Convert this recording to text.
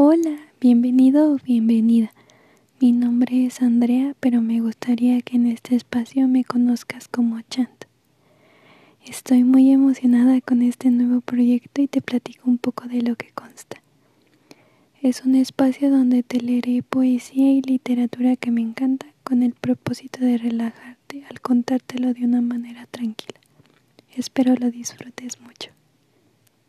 Hola, bienvenido o bienvenida. Mi nombre es Andrea, pero me gustaría que en este espacio me conozcas como Chant. Estoy muy emocionada con este nuevo proyecto y te platico un poco de lo que consta. Es un espacio donde te leeré poesía y literatura que me encanta con el propósito de relajarte al contártelo de una manera tranquila. Espero lo disfrutes mucho.